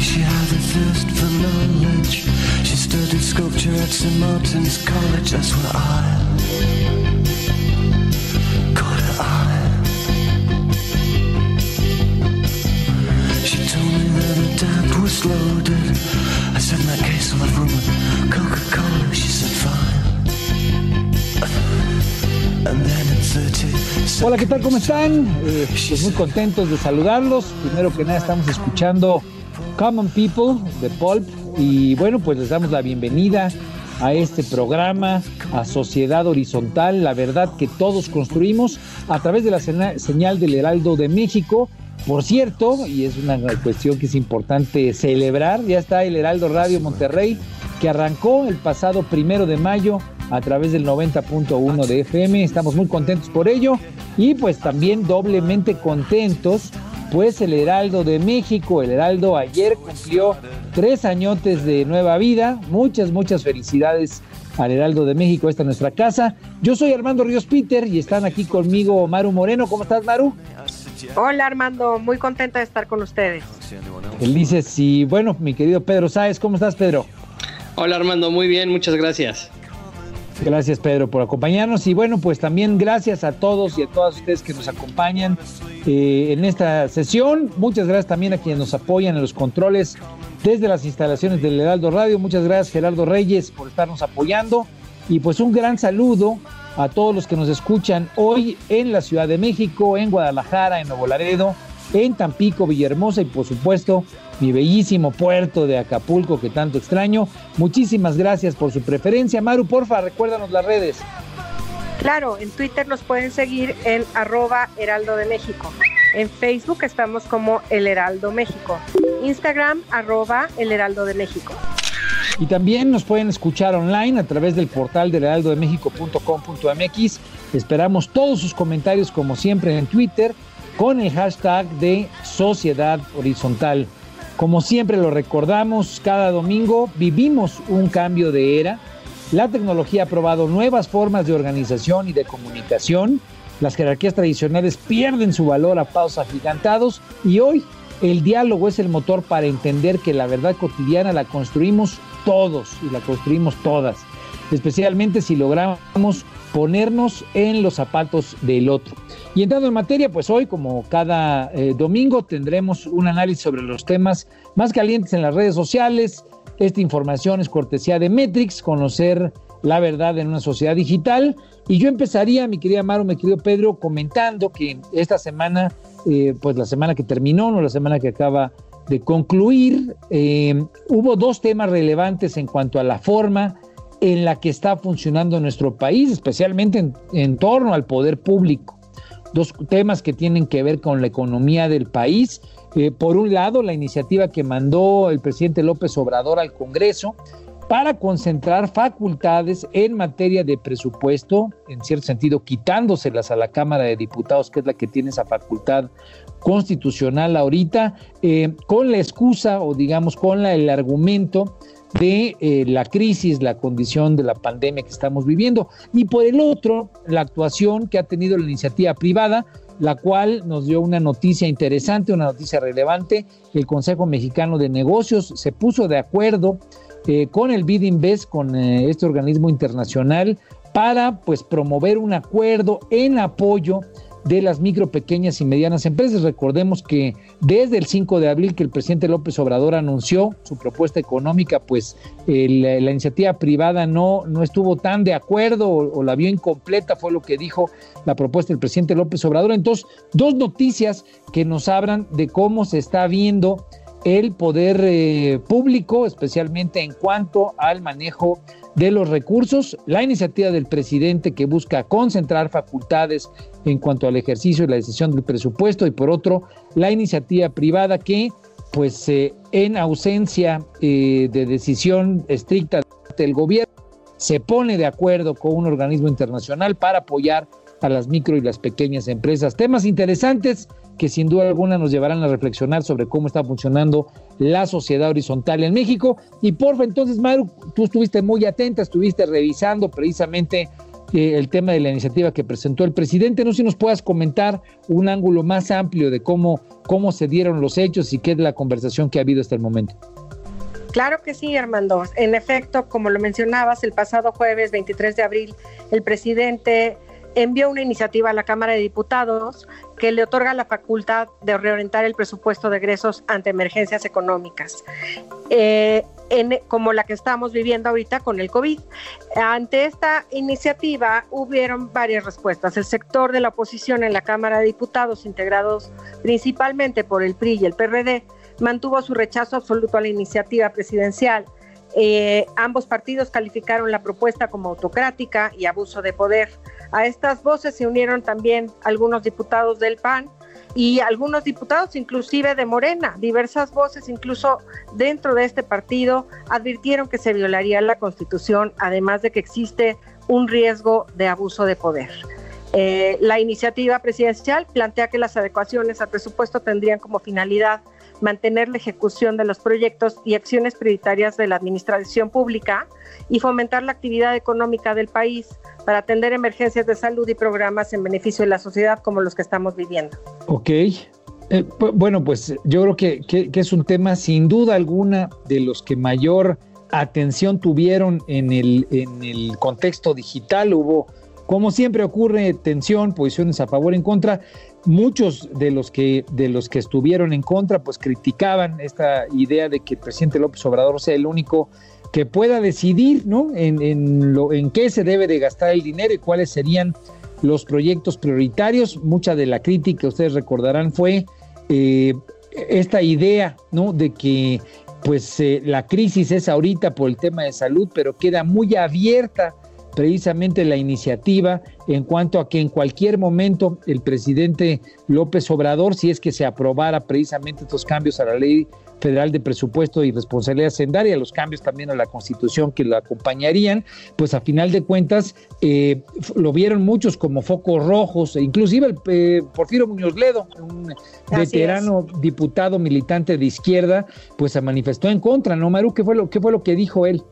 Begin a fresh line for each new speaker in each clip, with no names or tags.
She had a thirst for knowledge. She studied sculpture at St. Martin's College, that's where I caught her eye. She told me that her dad was loaded. I said, in that case, I'll have rum and Coca-Cola. She said, fine. And then in 30
Hola, ¿qué tal? ¿Cómo están? Eh, pues muy contentos de saludarlos. Primero que nada estamos escuchando Common People de Pulp y bueno, pues les damos la bienvenida a este programa, a Sociedad Horizontal, la verdad que todos construimos a través de la señal del Heraldo de México. Por cierto, y es una cuestión que es importante celebrar, ya está el Heraldo Radio Monterrey, que arrancó el pasado primero de mayo a través del 90.1 de FM. Estamos muy contentos por ello y pues también doblemente contentos, pues el Heraldo de México, el Heraldo ayer cumplió tres añotes de nueva vida. Muchas, muchas felicidades al Heraldo de México, esta es nuestra casa. Yo soy Armando Ríos Peter y están aquí conmigo Maru Moreno. ¿Cómo estás, Maru?
Hola Armando, muy contenta de estar con ustedes.
Felices y bueno, mi querido Pedro Sáez, ¿cómo estás, Pedro?
Hola Armando, muy bien, muchas gracias.
Gracias Pedro por acompañarnos y bueno pues también gracias a todos y a todas ustedes que nos acompañan eh, en esta sesión. Muchas gracias también a quienes nos apoyan en los controles desde las instalaciones del Heraldo Radio. Muchas gracias Gerardo Reyes por estarnos apoyando y pues un gran saludo a todos los que nos escuchan hoy en la Ciudad de México, en Guadalajara, en Nuevo Laredo, en Tampico, Villahermosa y por supuesto mi bellísimo puerto de Acapulco que tanto extraño. Muchísimas gracias por su preferencia. Maru, porfa, recuérdanos las redes.
Claro, en Twitter nos pueden seguir en arroba Heraldo de México. En Facebook estamos como El Heraldo México. Instagram arroba El Heraldo de México.
Y también nos pueden escuchar online a través del portal del heraldodemexico.com.mx. Esperamos todos sus comentarios como siempre en Twitter con el hashtag de Sociedad Horizontal. Como siempre lo recordamos, cada domingo vivimos un cambio de era. La tecnología ha probado nuevas formas de organización y de comunicación. Las jerarquías tradicionales pierden su valor a pasos agigantados y hoy el diálogo es el motor para entender que la verdad cotidiana la construimos todos y la construimos todas, especialmente si logramos ponernos en los zapatos del otro. Y entrando en materia, pues hoy, como cada eh, domingo, tendremos un análisis sobre los temas más calientes en las redes sociales. Esta información es cortesía de Metrix, conocer la verdad en una sociedad digital. Y yo empezaría, mi querida Maru, mi querido Pedro, comentando que esta semana, eh, pues la semana que terminó, no la semana que acaba de concluir, eh, hubo dos temas relevantes en cuanto a la forma en la que está funcionando nuestro país, especialmente en, torno al poder público dos temas que tienen que ver con la economía del país. Eh, por un lado, la iniciativa que mandó el presidente López Obrador al Congreso para concentrar facultades en materia de presupuesto, en cierto sentido quitándoselas a la Cámara de Diputados, que es la que tiene esa facultad constitucional ahorita, eh, con la excusa o digamos con el argumento de eh, la crisis, la condición de la pandemia que estamos viviendo. Y por el otro, la actuación que ha tenido la iniciativa privada, la cual nos dio una noticia interesante, una noticia relevante. El Consejo Mexicano de Negocios se puso de acuerdo eh, con el BID Invest, con eh, este organismo internacional, para pues promover un acuerdo en apoyo de las micro, pequeñas y medianas empresas. Recordemos que desde el 5 de abril que el presidente López Obrador anunció su propuesta económica, pues la iniciativa privada no, no estuvo tan de acuerdo o, la vio incompleta, fue lo que dijo la propuesta del presidente López Obrador. Entonces, dos noticias que nos hablan de cómo se está viendo el poder eh, público, especialmente en cuanto al manejo de los recursos, la iniciativa del presidente que busca concentrar facultades en cuanto al ejercicio y la decisión del presupuesto y por otro, la iniciativa privada que pues eh, en ausencia eh, de decisión estricta del gobierno se pone de acuerdo con un organismo internacional para apoyar a las micro y las pequeñas empresas. Temas interesantes que sin duda alguna nos llevarán a reflexionar sobre cómo está funcionando la sociedad horizontal en México. Y porfa, entonces, Maru, tú estuviste muy atenta, estuviste revisando precisamente eh, el tema de la iniciativa que presentó el presidente. No sé si nos puedas comentar un ángulo más amplio de cómo, cómo se dieron los hechos y qué es la conversación que ha habido hasta el momento.
Claro que sí, Armando. En efecto, como lo mencionabas, el pasado jueves 23 de abril, el presidente envió una iniciativa a la Cámara de Diputados que le otorga la facultad de reorientar el presupuesto de egresos ante emergencias económicas, eh, como la que estamos viviendo ahorita con el COVID. Ante esta iniciativa hubieron varias respuestas. El sector de la oposición en la Cámara de Diputados, integrados principalmente por el PRI y el PRD, mantuvo su rechazo absoluto a la iniciativa presidencial. Eh, ambos partidos calificaron la propuesta como autocrática y abuso de poder. A estas voces se unieron también algunos diputados del PAN y algunos diputados inclusive de Morena. Diversas voces incluso dentro de este partido advirtieron que se violaría la Constitución, además de que existe un riesgo de abuso de poder. Eh, la iniciativa presidencial plantea que las adecuaciones al presupuesto tendrían como finalidad mantener la ejecución de los proyectos y acciones prioritarias de la administración pública y fomentar la actividad económica del país para atender emergencias de salud y programas en beneficio de la sociedad como los que estamos viviendo.
Ok. Eh, bueno, pues yo creo que, que, es un tema sin duda alguna de los que mayor atención tuvieron en el, en el contexto digital. Hubo, como siempre ocurre, tensión, posiciones a favor, en contra muchos de los que de los que estuvieron en contra pues criticaban esta idea de que el presidente López Obrador sea el único que pueda decidir ¿no? en, lo, en qué se debe de gastar el dinero y cuáles serían los proyectos prioritarios. Mucha de la crítica, ustedes recordarán, fue eh, esta idea ¿no? de que pues eh, la crisis es ahorita por el tema de salud, pero queda muy abierta precisamente la iniciativa en cuanto a que en cualquier momento el presidente López Obrador, si es que se aprobara precisamente estos cambios a la ley federal de presupuesto y responsabilidad sendaria, los cambios también a la constitución que lo acompañarían, pues a final de cuentas eh, lo vieron muchos como focos rojos, e inclusive el eh, Porfirio Muñoz Ledo, un veterano diputado militante de izquierda, pues se manifestó en contra, ¿no, Maru? ¿Qué fue lo, qué fue lo que dijo él?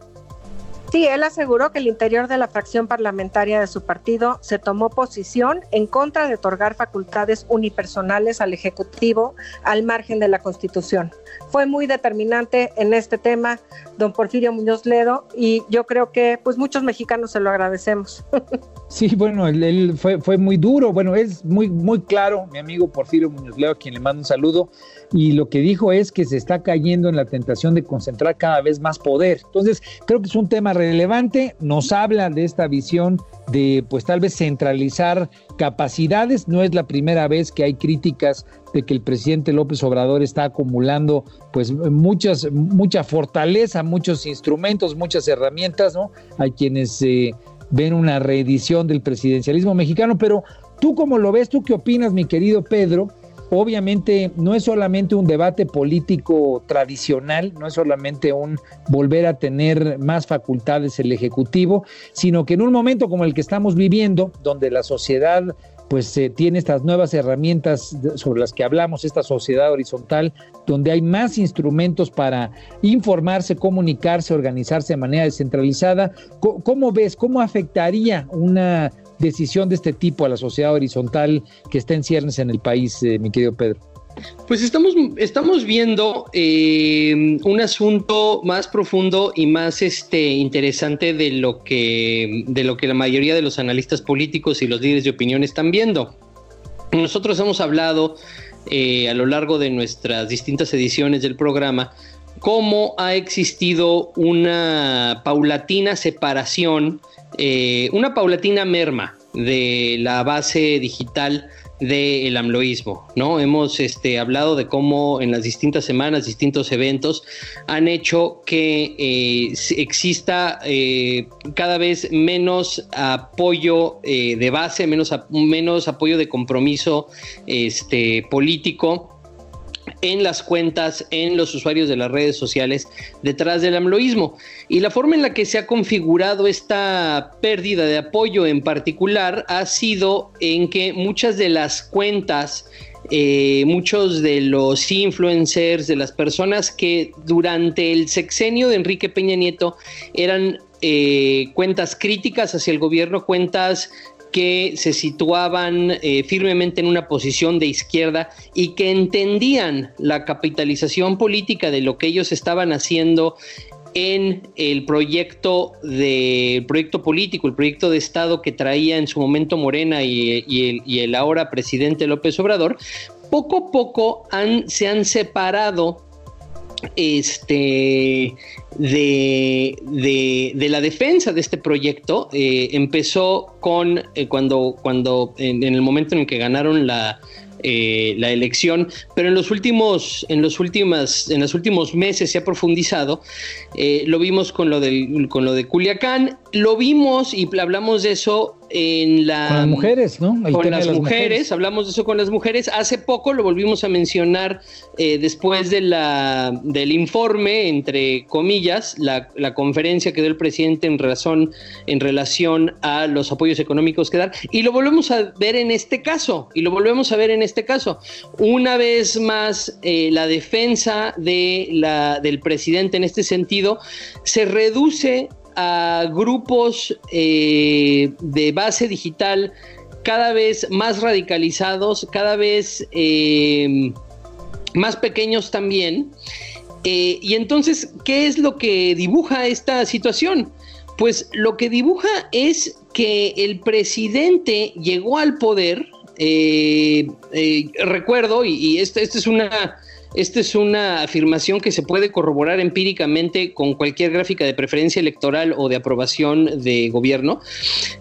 Sí, él aseguró que el interior de la fracción parlamentaria de su partido se tomó posición en contra de otorgar facultades unipersonales al Ejecutivo al margen de la Constitución. Fue muy determinante en este tema don Porfirio Muñoz Ledo y yo creo que pues muchos mexicanos se lo agradecemos.
Sí, bueno, él, fue, fue muy duro, bueno, es muy, muy claro, mi amigo Porfirio Muñoz Ledo, a quien le mando un saludo, y lo que dijo es que se está cayendo en la tentación de concentrar cada vez más poder. Entonces, creo que es un tema relevante, nos habla de esta visión de pues tal vez centralizar capacidades, no es la primera vez que hay críticas de que el presidente López Obrador está acumulando pues muchas mucha fortaleza, muchos instrumentos, muchas herramientas, ¿no? Hay quienes eh, ven una reedición del presidencialismo mexicano, pero tú cómo lo ves, tú qué opinas, mi querido Pedro, obviamente no es solamente un debate político tradicional, no es solamente un volver a tener más facultades el Ejecutivo, sino que en un momento como el que estamos viviendo, donde la sociedad pues eh, tiene estas nuevas herramientas sobre las que hablamos, esta sociedad horizontal, donde hay más instrumentos para informarse, comunicarse, organizarse de manera descentralizada. ¿Cómo ves? ¿Cómo afectaría una decisión de este tipo a la sociedad horizontal que está en ciernes en el país, eh, mi querido Pedro?
Pues estamos, estamos viendo eh, un asunto más profundo y más este, interesante de lo, que, de lo que la mayoría de los analistas políticos y los líderes de opinión están viendo. Nosotros hemos hablado eh, a lo largo de nuestras distintas ediciones del programa cómo ha existido una paulatina separación, eh, una paulatina merma de la base digital del amloísmo, ¿no? Hemos este, hablado de cómo en las distintas semanas, distintos eventos han hecho que eh, exista eh, cada vez menos apoyo eh, de base, menos, menos apoyo de compromiso este, político en las cuentas, en los usuarios de las redes sociales detrás del amloísmo. Y la forma en la que se ha configurado esta pérdida de apoyo en particular ha sido en que muchas de las cuentas, eh, muchos de los influencers, de las personas que durante el sexenio de Enrique Peña Nieto eran eh, cuentas críticas hacia el gobierno, cuentas que se situaban eh, firmemente en una posición de izquierda y que entendían la capitalización política de lo que ellos estaban haciendo en el proyecto de proyecto político, el proyecto de Estado que traía en su momento Morena y, el, el, ahora presidente López Obrador, poco a poco se han separado este, de, de, la defensa de este proyecto. Eh, empezó con eh, cuando, cuando en, el momento en el que ganaron la, eh, la elección, pero en los últimos, en los últimas, en los últimos meses se ha profundizado. lo vimos con lo del, con lo de Culiacán, lo vimos y hablamos de eso en la...
Con las mujeres, ¿no?
con las, mujeres, hablamos de eso con las mujeres. Hace poco lo volvimos a mencionar eh, después de la, del informe, entre comillas, la, la, conferencia que dio el presidente en, razón, en relación a los apoyos económicos que dar. Y lo volvemos a ver en este caso, y lo volvemos a ver en este caso. Una vez más, eh, la defensa de la, del presidente en este sentido se reduce a grupos eh, de base digital cada vez más radicalizados, cada vez eh, más pequeños también. Eh, y entonces, ¿qué es lo que dibuja esta situación? Pues lo que dibuja es que el presidente llegó al poder, recuerdo, y, y esta es una esta es una afirmación que se puede corroborar empíricamente con cualquier gráfica de preferencia electoral o de aprobación de gobierno,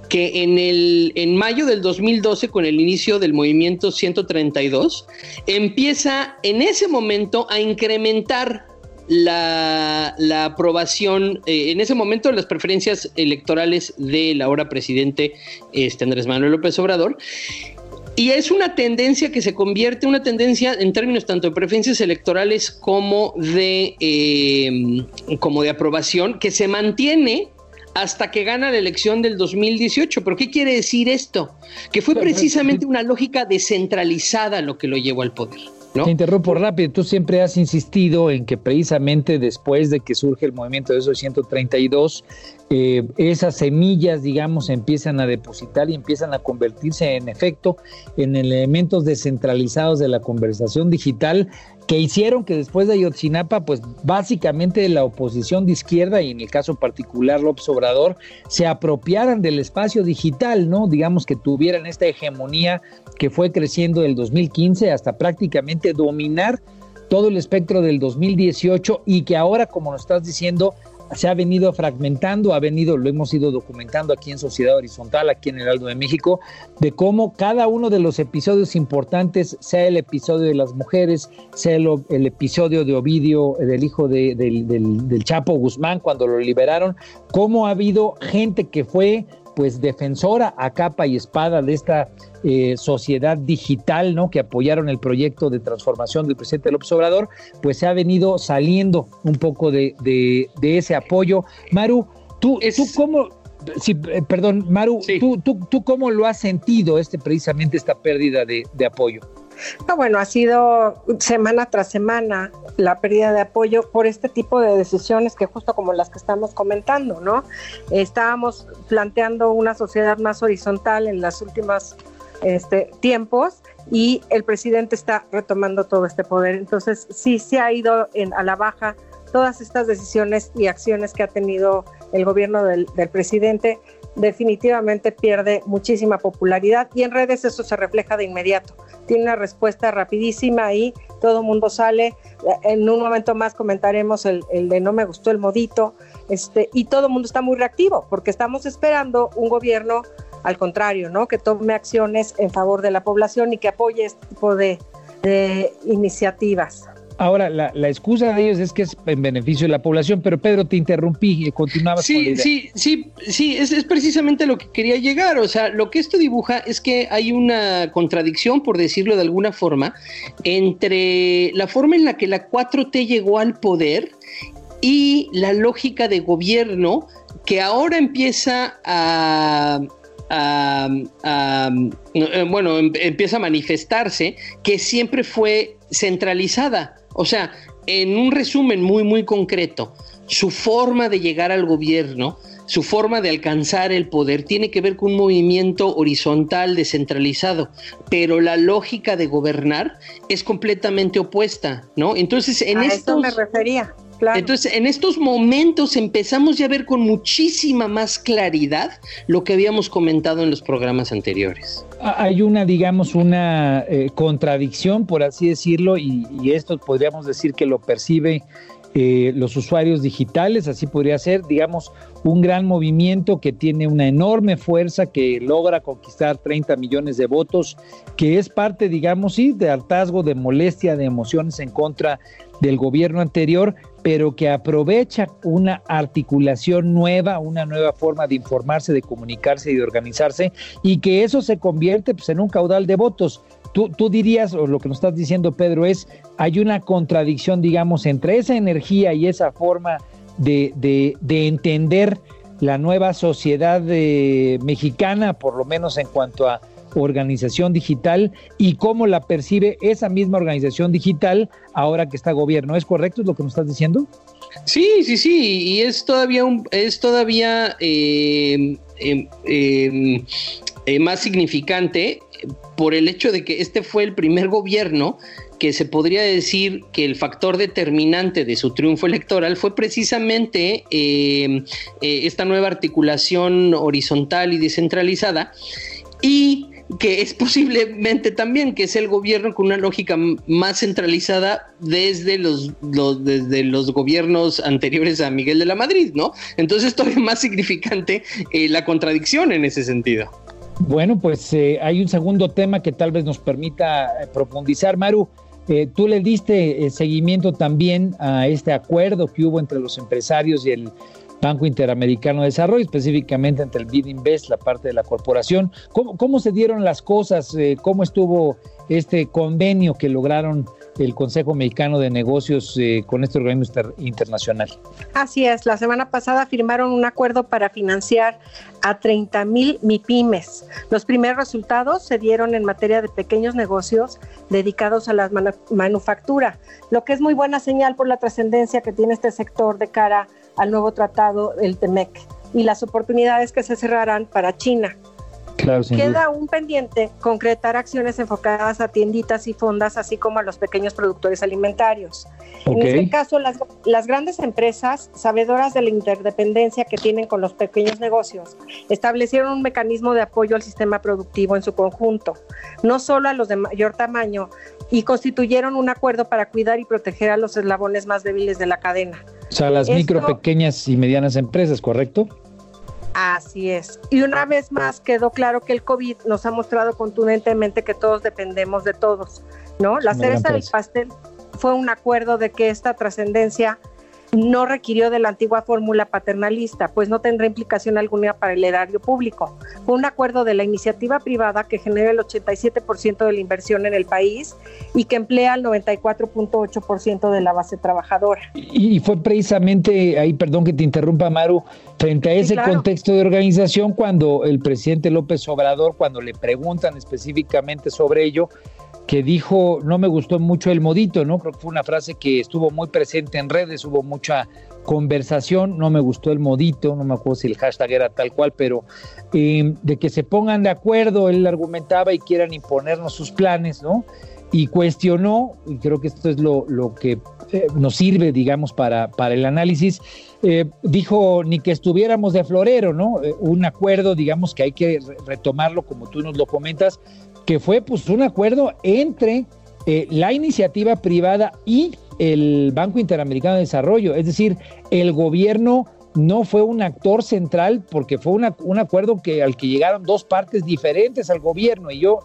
que en, el, en mayo del 2012, con el inicio del movimiento 132, empieza en ese momento a incrementar la, aprobación, eh, en ese momento las preferencias electorales del ahora presidente este, Andrés Manuel López Obrador. Y es una tendencia que se convierte, una tendencia en términos tanto de preferencias electorales como de, eh, como de aprobación, que se mantiene hasta que gana la elección del 2018. ¿Pero qué quiere decir esto? Que fue precisamente una lógica descentralizada lo que lo llevó al poder.
Te interrumpo rápido. Tú siempre has insistido en que precisamente después de que surge el movimiento de esos 132, eh, esas semillas, digamos, empiezan a depositar y empiezan a convertirse en efecto en elementos descentralizados de la conversación digital que hicieron que después de Ayotzinapa, pues básicamente la oposición de izquierda y en el caso particular López Obrador, se apropiaran del espacio digital, ¿no? Digamos que tuvieran esta hegemonía que fue creciendo del 2015 hasta prácticamente dominar todo el espectro del 2018 y que ahora, como nos estás diciendo, se ha venido fragmentando, ha venido, lo hemos ido documentando aquí en Sociedad Horizontal, aquí en el Aldo de México, de cómo cada uno de los episodios importantes, sea el episodio de las mujeres, sea el, episodio de Ovidio, del hijo del, del Chapo Guzmán, cuando lo liberaron, cómo ha habido gente que fue pues defensora a capa y espada de esta eh, sociedad digital, ¿no? Que apoyaron el proyecto de transformación del presidente López Obrador, pues se ha venido saliendo un poco de, ese apoyo. Maru, tú, tú cómo, sí, eh, perdón, Maru, tú, tú, tú cómo lo has sentido este precisamente esta pérdida de, de apoyo?
No, bueno, ha sido semana tras semana la pérdida de apoyo por este tipo de decisiones que justo como las que estamos comentando, ¿no? Estábamos planteando una sociedad más horizontal en las últimas este, tiempos y el presidente está retomando todo este poder. Entonces, sí se ha ido en, a la baja todas estas decisiones y acciones que ha tenido el gobierno del presidente definitivamente pierde muchísima popularidad y en redes eso se refleja de inmediato. Tiene una respuesta rapidísima y todo el mundo sale. En un momento más comentaremos el, de no me gustó el modito este, y todo el mundo está muy reactivo porque estamos esperando un gobierno al contrario, ¿no? Que tome acciones en favor de la población y que apoye este tipo de iniciativas.
Ahora, la, la, excusa de ellos es que es en beneficio de la población, pero Pedro, te interrumpí y continuabas.
Sí, con sí, sí, sí, es, es, precisamente lo que quería llegar. O sea, lo que esto dibuja es que hay una contradicción, por decirlo de alguna forma, entre la forma en la que la 4T llegó al poder y la lógica de gobierno que ahora empieza a, a, a, bueno, em, empieza a manifestarse, que siempre fue centralizada. O sea, en un resumen muy, muy concreto, su forma de llegar al gobierno, su forma de alcanzar el poder tiene que ver con un movimiento horizontal, descentralizado, pero la lógica de gobernar es completamente opuesta, ¿no? Entonces, en
a
estos...
me refería. Claro.
Entonces, en estos momentos empezamos ya a ver con muchísima más claridad lo que habíamos comentado en los programas anteriores.
Hay una, digamos, una eh, contradicción, por así decirlo, y, y, esto podríamos decir que lo percibe eh, los usuarios digitales, así podría ser, digamos, un gran movimiento que tiene una enorme fuerza, que logra conquistar 30 millones de votos, que es parte, digamos, sí, de hartazgo, de molestia, de emociones en contra del gobierno anterior, pero que aprovecha una articulación nueva, una nueva forma de informarse, de comunicarse y de organizarse, y que eso se convierte pues, en un caudal de votos. Tú, tú, dirías, o lo que nos estás diciendo, Pedro, es, hay una contradicción, digamos, entre esa energía y esa forma de, de, de entender la nueva sociedad de, mexicana, por lo menos en cuanto a organización digital y cómo la percibe esa misma organización digital ahora que está gobierno. ¿Es correcto lo que nos estás diciendo?
Sí, sí, sí, y es todavía un, es todavía eh, eh, eh, más significante por el hecho de que este fue el primer gobierno que se podría decir que el factor determinante de su triunfo electoral fue precisamente eh, eh, esta nueva articulación horizontal y descentralizada y que es posiblemente también que es el gobierno con una lógica más centralizada desde los, desde los gobiernos anteriores a Miguel de la Madrid, ¿no? Entonces todavía más significante eh, la contradicción en ese sentido.
Bueno, pues eh, hay un segundo tema que tal vez nos permita eh, profundizar. Maru, eh, tú le diste seguimiento también a este acuerdo que hubo entre los empresarios y el Banco Interamericano de Desarrollo, específicamente entre el BID Invest, la parte de la corporación. ¿Cómo, cómo se dieron las cosas? ¿Cómo estuvo este convenio que lograron el Consejo Mexicano de Negocios eh, con este organismo internacional.
Así es, la semana pasada firmaron un acuerdo para financiar a 30 mil MIPIMES. Los primeros resultados se dieron en materia de pequeños negocios dedicados a la man manufactura, lo que es muy buena señal por la trascendencia que tiene este sector de cara al nuevo tratado del TEMEC y las oportunidades que se cerrarán para China.
Claro,
Queda un pendiente concretar acciones enfocadas a tienditas y fondas, así como a los pequeños productores alimentarios. Okay. En este caso, las, las, grandes empresas, sabedoras de la interdependencia que tienen con los pequeños negocios, establecieron un mecanismo de apoyo al sistema productivo en su conjunto, no solo a los de mayor tamaño, y constituyeron un acuerdo para cuidar y proteger a los eslabones más débiles de la cadena.
O sea, las Esto, micro, pequeñas y medianas empresas, ¿correcto?
Así es. Y una vez más quedó claro que el COVID nos ha mostrado contundentemente que todos dependemos de todos, ¿no? La cereza del pastel fue un acuerdo de que esta trascendencia no requirió de la antigua fórmula paternalista, pues no tendrá implicación alguna para el erario público. Fue un acuerdo de la iniciativa privada que genera el 87% de la inversión en el país y que emplea el 94.8% de la base trabajadora.
Y fue precisamente ahí, perdón que te interrumpa, Maru, frente a ese sí, claro. contexto de organización cuando el presidente López Obrador, cuando le preguntan específicamente sobre ello, que dijo, no me gustó mucho el modito, ¿no? Creo que fue una frase que estuvo muy presente en redes, hubo mucha conversación, no me gustó el modito, no me acuerdo si el hashtag era tal cual, pero eh, de que se pongan de acuerdo, él argumentaba y quieran imponernos sus planes, ¿no? Y cuestionó, y creo que esto es lo, que eh, nos sirve, digamos, para, para el análisis, eh, dijo ni que estuviéramos de florero, ¿no? un acuerdo, digamos, que hay que retomarlo, como tú nos lo comentas, que fue pues un acuerdo entre la iniciativa privada y el Banco Interamericano de Desarrollo. Es decir, el gobierno no fue un actor central porque fue un acuerdo que, al que llegaron dos partes diferentes al gobierno. Y yo,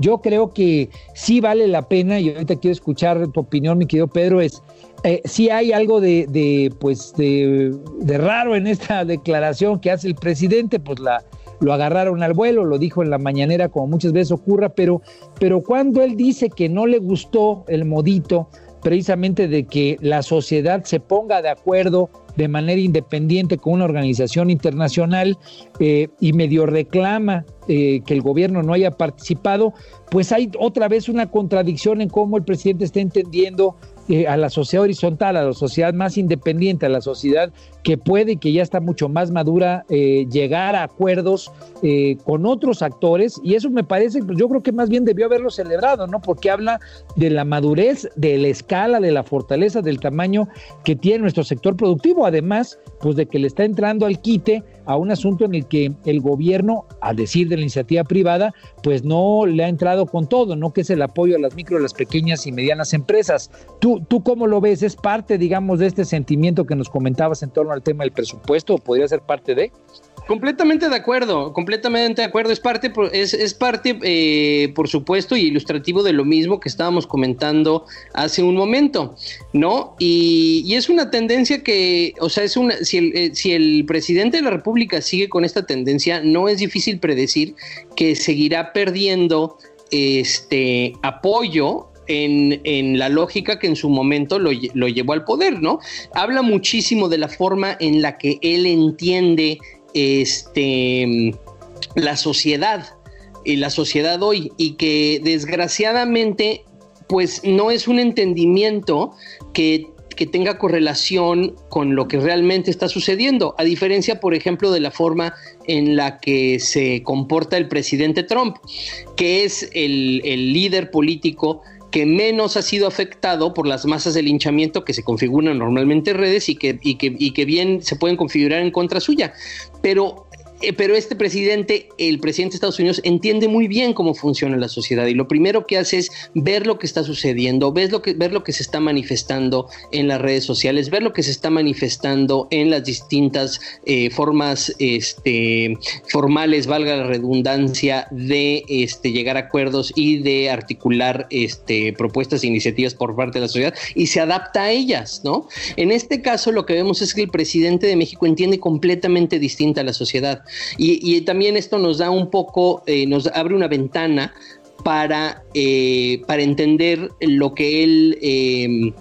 yo creo que sí vale la pena, y ahorita quiero escuchar tu opinión, mi querido Pedro, es eh, si hay algo de, pues de, de, raro en esta declaración que hace el presidente, pues la, lo agarraron al vuelo, lo dijo en la mañanera como muchas veces ocurra, pero, pero cuando él dice que no le gustó el modito, precisamente de que la sociedad se ponga de acuerdo de manera independiente con una organización internacional eh, y medio reclama eh, que el gobierno no haya participado, pues hay otra vez una contradicción en cómo el presidente está entendiendo eh, a la sociedad horizontal, a la sociedad más independiente, a la sociedad que puede y que ya está mucho más madura eh, llegar a acuerdos eh, con otros actores y eso me parece, pues yo creo que más bien debió haberlo celebrado, ¿no? Porque habla de la madurez, de la escala, de la fortaleza, del tamaño que tiene nuestro sector productivo, además, pues de que le está entrando al quite a un asunto en el que el gobierno, a decir de la iniciativa privada, pues no le ha entrado con todo, ¿no? Que es el apoyo a las micro, las pequeñas y medianas empresas. ¿Tú, tú cómo lo ves? ¿Es parte, digamos, de este sentimiento que nos comentabas en torno al tema del presupuesto o podría ser parte de?
Completamente de acuerdo, completamente de acuerdo. Es parte, es, es parte, eh, por supuesto, y ilustrativo de lo mismo que estábamos comentando hace un momento, ¿no? Y, es una tendencia que, o sea, es una, si el, eh, si el presidente de la República sigue con esta tendencia, no es difícil predecir que seguirá perdiendo este apoyo en, la lógica que en su momento lo, lo, llevó al poder, ¿no? Habla muchísimo de la forma en la que él entiende este, la sociedad, y la sociedad hoy, y que desgraciadamente, pues no es un entendimiento que que tenga correlación con lo que realmente está sucediendo, a diferencia, por ejemplo, de la forma en la que se comporta el presidente Trump, que es el, el líder político que menos ha sido afectado por las masas de linchamiento que se configuran normalmente en redes y que, y que, y que bien se pueden configurar en contra suya. Pero pero este presidente, el presidente de Estados Unidos, entiende muy bien cómo funciona la sociedad y lo primero que hace es ver lo que está sucediendo, ver lo que, ver lo que se está manifestando en las redes sociales, ver lo que se está manifestando en las distintas eh, formas este, formales, valga la redundancia, de este, llegar a acuerdos y de articular este, propuestas e iniciativas por parte de la sociedad y se adapta a ellas, ¿no? En este caso lo que vemos es que el presidente de México entiende completamente distinta a la sociedad. Y, también esto nos da un poco, eh, nos abre una ventana para, eh, para entender lo que él... Eh,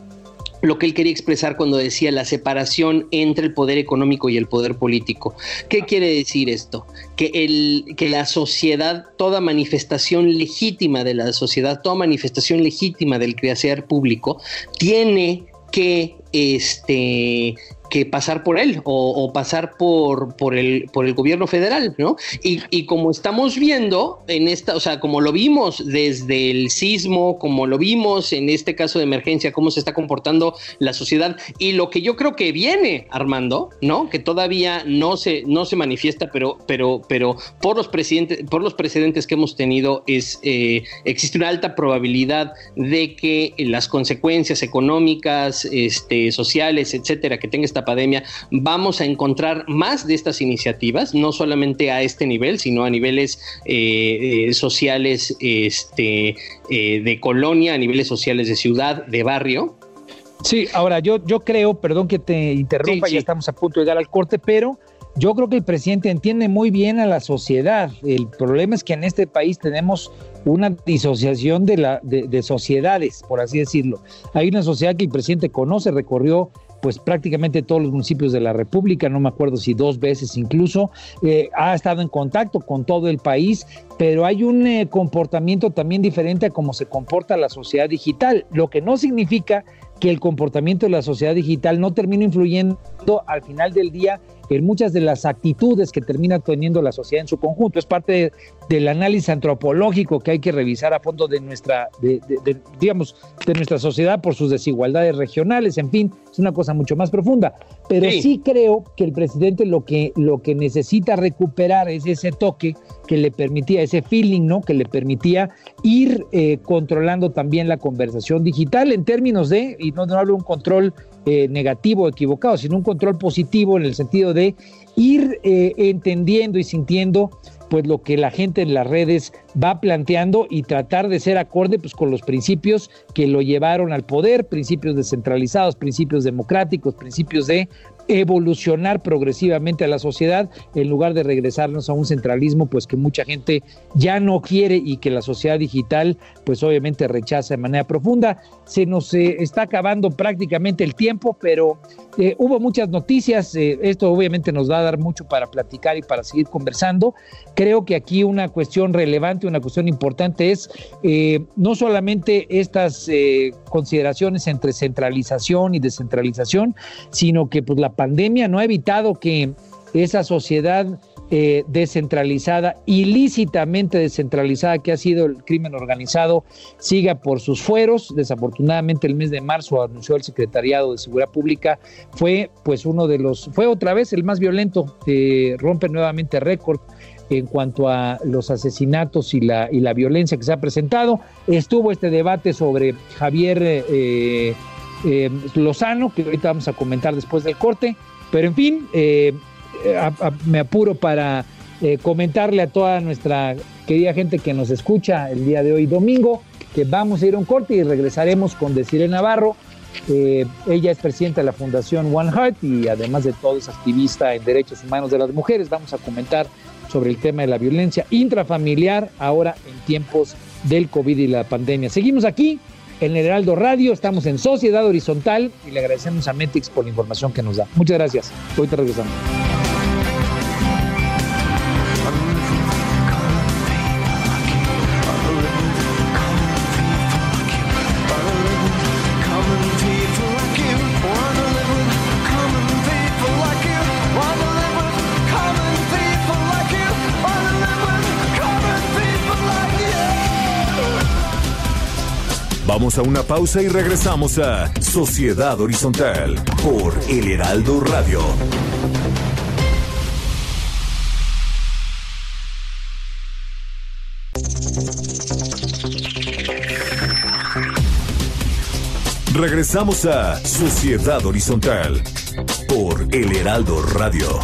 lo que él quería expresar cuando decía la separación entre el poder económico y el poder político. ¿Qué quiere decir esto? Que, el, que la sociedad, toda manifestación legítima de la sociedad, toda manifestación legítima del creacer público, tiene que este, que pasar por él o, pasar por, por, el, por el gobierno federal, ¿no? Y, como estamos viendo en esta, o sea, como lo vimos desde el sismo, como lo vimos en este caso de emergencia, cómo se está comportando la sociedad y lo que yo creo que viene, Armando, ¿no? Que todavía no se, no se manifiesta, pero, pero, pero por los presidentes, por los precedentes que hemos tenido, es, eh, existe una alta probabilidad de que las consecuencias económicas, este, sociales, etcétera, que tenga esta pandemia, vamos a encontrar más de estas iniciativas, no solamente a este nivel, sino a niveles eh, eh, sociales este, eh, de colonia, a niveles sociales de ciudad, de barrio.
Sí, ahora yo, yo creo, perdón que te interrumpa, ya estamos a punto de llegar al corte, pero yo creo que el presidente entiende muy bien a la sociedad. El problema es que en este país tenemos una disociación de, la, de, sociedades, por así decirlo. Hay una sociedad que el presidente conoce, recorrió pues prácticamente todos los municipios de la República, no me acuerdo si dos veces incluso, eh, ha estado en contacto con todo el país, pero hay un eh, comportamiento también diferente a cómo se comporta la sociedad digital, lo que no significa que el comportamiento de la sociedad digital no termina influyendo al final del día en muchas de las actitudes que termina teniendo la sociedad en su conjunto. Es parte del análisis antropológico que hay que revisar a fondo de nuestra, de, digamos, de nuestra sociedad por sus desigualdades regionales. En fin, es una cosa mucho más profunda. Pero sí, creo que el presidente lo que, lo que necesita recuperar es ese toque que le permitía, ese feeling, ¿no? Que le permitía ir eh, controlando también la conversación digital en términos de, y no, no hablo de un control eh, negativo o equivocado, sino un control positivo en el sentido de ir eh, entendiendo y sintiendo pues lo que la gente en las redes va planteando y tratar de ser acorde pues con los principios que lo llevaron al poder, principios descentralizados, principios democráticos, principios de evolucionar progresivamente a la sociedad en lugar de regresarnos a un centralismo pues que mucha gente ya no quiere y que la sociedad digital pues obviamente rechaza de manera profunda. Se nos eh, está acabando prácticamente el tiempo, pero eh, hubo muchas noticias, eh, esto obviamente nos va a dar mucho para platicar y para seguir conversando. Creo que aquí una cuestión relevante, una cuestión importante es no solamente estas consideraciones entre centralización y descentralización, sino que pues la pandemia no ha evitado que esa sociedad eh, descentralizada, ilícitamente descentralizada que ha sido el crimen organizado, siga por sus fueros. Desafortunadamente el mes de marzo anunció el Secretariado de Seguridad Pública, fue pues uno de los, fue otra vez el más violento, rompe nuevamente récord en cuanto a los asesinatos y la, y la violencia que se ha presentado. Estuvo este debate sobre Javier eh, eh, Lozano, que ahorita vamos a comentar después del corte. Pero en fin, eh, me apuro para eh, comentarle a toda nuestra querida gente que nos escucha el día de hoy, domingo, que vamos a ir a un corte y regresaremos con Desiree Navarro. ella es presidenta de la Fundación One Heart y además de todo es activista en derechos humanos de las mujeres. Vamos a comentar sobre el tema de la violencia intrafamiliar ahora en tiempos del COVID y la pandemia. Seguimos aquí en el Heraldo Radio, estamos en Sociedad Horizontal y le agradecemos a Metix por la información que nos da. Muchas gracias. Ahorita regresamos.
A una pausa y regresamos a Sociedad Horizontal por El Heraldo Radio. Regresamos a Sociedad Horizontal por El Heraldo Radio.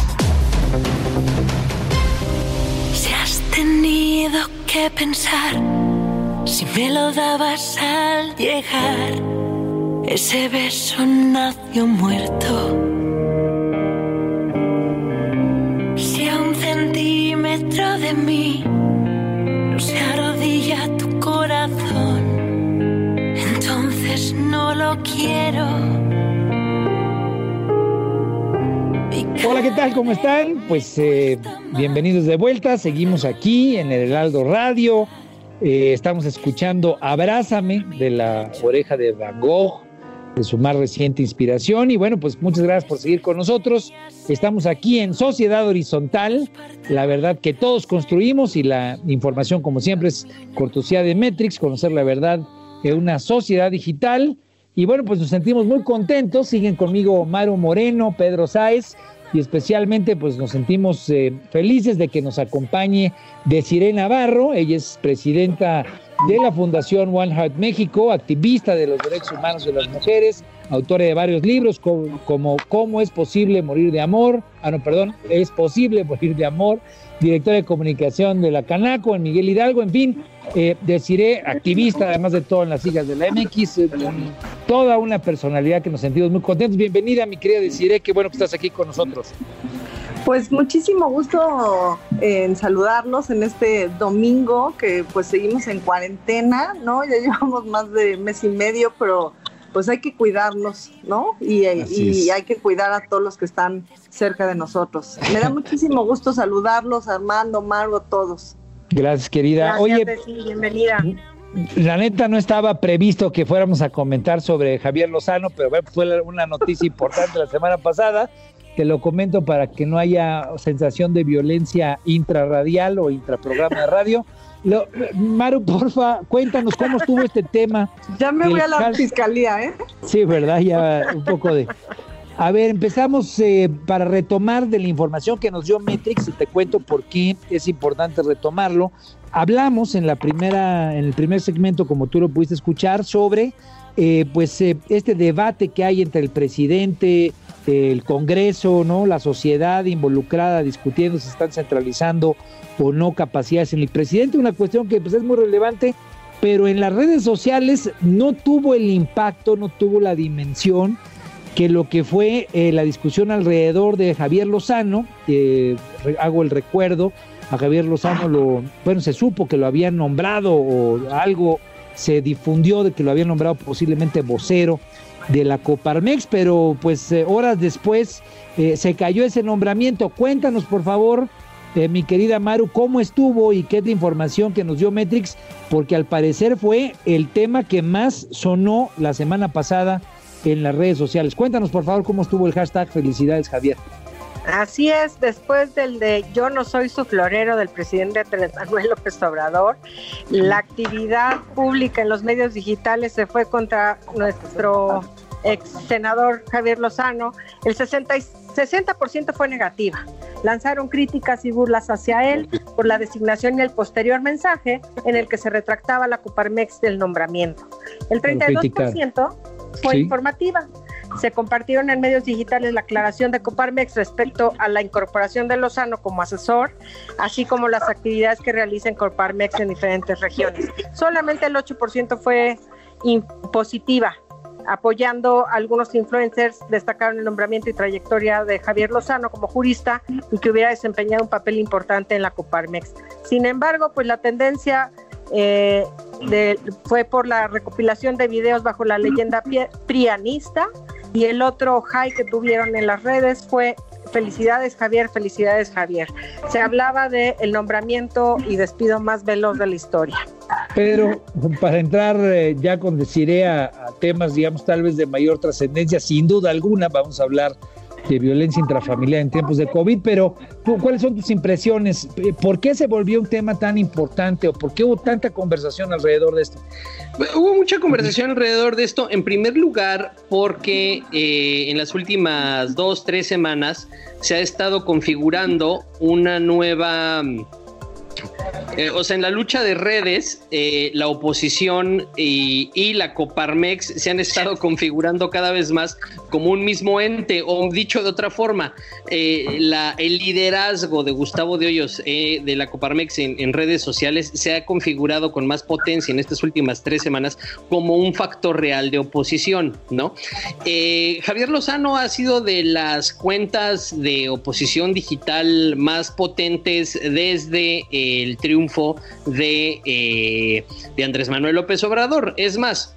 Si has tenido que pensar si me lo dabas al llegar, ese beso nació muerto. Si a un centímetro de mí no se arrodilla tu corazón, entonces no lo quiero.
Hola, ¿qué tal? ¿Cómo están? Pues eh, bienvenidos de vuelta. Seguimos aquí en el Heraldo Radio eh, estamos escuchando Abrázame de la oreja de Van Gogh, de su más reciente inspiración. Y bueno, pues muchas gracias por seguir con nosotros. Estamos aquí en Sociedad Horizontal, la verdad que todos construimos y la información, como siempre, es cortesía de Metrix, conocer la verdad de una sociedad digital. Y bueno, pues nos sentimos muy contentos. Siguen conmigo Maru Moreno, Pedro Sáez y especialmente pues nos sentimos eh, felices de que nos acompañe Desiree Navarro, ella es presidenta de la Fundación One Heart México, activista de los derechos humanos de las mujeres, autora de varios libros como, Cómo es posible morir de amor, ah no, perdón, es posible morir de amor, directora de comunicación de la Canaco en Miguel Hidalgo, en fin, eh, deciré activista, además de todo en las sigas de la MX, eh, toda una personalidad que nos sentimos muy contentos. Bienvenida, mi querida Desiree, qué bueno que estás aquí con nosotros.
Pues muchísimo gusto en saludarlos en este domingo que pues seguimos en cuarentena, ¿no? Ya llevamos más de mes y medio, pero pues hay que cuidarnos, ¿no? Y, y, hay que cuidar a todos los que están cerca de nosotros. Me da muchísimo gusto saludarlos, Armando, Margo, todos.
Gracias, querida.
Oye, bienvenida.
la neta no estaba previsto que fuéramos a comentar sobre Javier Lozano, pero bueno, fue una noticia importante la semana pasada. Te lo comento para que no haya sensación de violencia intrarradial o intraprograma de radio. Lo, Maru, porfa, cuéntanos cómo estuvo este tema.
Ya me voy a la fiscalía, ¿eh?
Sí, ¿verdad? Ya un poco de... A ver, empezamos eh, para retomar de la información que nos dio Metrix y te cuento por qué es importante retomarlo. Hablamos en la primera, en el primer segmento, como tú lo pudiste escuchar, sobre eh, pues eh, este debate que hay entre el presidente, el Congreso, no, la sociedad involucrada discutiendo si están centralizando o no capacidades en el presidente, una cuestión que pues, es muy relevante, pero en las redes sociales no tuvo el impacto, no tuvo la dimensión que lo que fue eh, la discusión alrededor de Javier Lozano, hago el recuerdo, a Javier Lozano lo, bueno, se supo que lo habían nombrado o algo se difundió de que lo habían nombrado posiblemente vocero de la Coparmex, pero pues eh, horas después eh, se cayó ese nombramiento. Cuéntanos, por favor, mi querida Maru, cómo estuvo y qué información que nos dio Metrix, porque al parecer fue el tema que más sonó la semana pasada en las redes sociales. Cuéntanos, por favor, cómo estuvo el hashtag Felicidades, Javier.
Así es, después del de Yo no soy su florero del presidente Manuel López Obrador, la actividad pública en los medios digitales se fue contra nuestro ex senador Javier Lozano. El 60, 60% fue negativa. Lanzaron críticas y burlas hacia él por la designación y el posterior mensaje en el que se retractaba la Coparmex del nombramiento. El 32% fue informativa. Se compartieron en medios digitales la aclaración de Coparmex respecto a la incorporación de Lozano como asesor, así como las actividades que realiza Coparmex en diferentes regiones. Solamente el 8% fue positiva. Apoyando algunos influencers, destacaron el nombramiento y trayectoria de Javier Lozano como jurista y que hubiera desempeñado un papel importante en la Coparmex. Sin embargo, pues la tendencia eh, fue por la recopilación de videos bajo la leyenda prianista y el otro high que tuvieron en las redes fue felicidades Javier, felicidades Javier. Se hablaba de el nombramiento y despido más veloz de la historia.
Pero para entrar eh, ya con deciré a, temas, digamos, tal vez de mayor trascendencia, sin duda alguna, vamos a hablar de violencia intrafamiliar en tiempos de COVID, pero ¿cuáles son tus impresiones? ¿Por qué se volvió un tema tan importante o por qué hubo tanta conversación alrededor de esto?
Hubo mucha conversación alrededor de esto, en primer lugar, porque eh, en las últimas dos, tres semanas se ha estado configurando una nueva eh, o sea, en la lucha de redes, eh, la oposición y, la Coparmex se han estado configurando cada vez más como un mismo ente, o dicho de otra forma, eh, el liderazgo de Gustavo de Hoyos de la Coparmex en, redes sociales se ha configurado con más potencia en estas últimas tres semanas como un factor real de oposición, ¿no? Javier Lozano ha sido de las cuentas de oposición digital más potentes desde el triunfo de, eh, de Andrés Manuel López Obrador. Es más...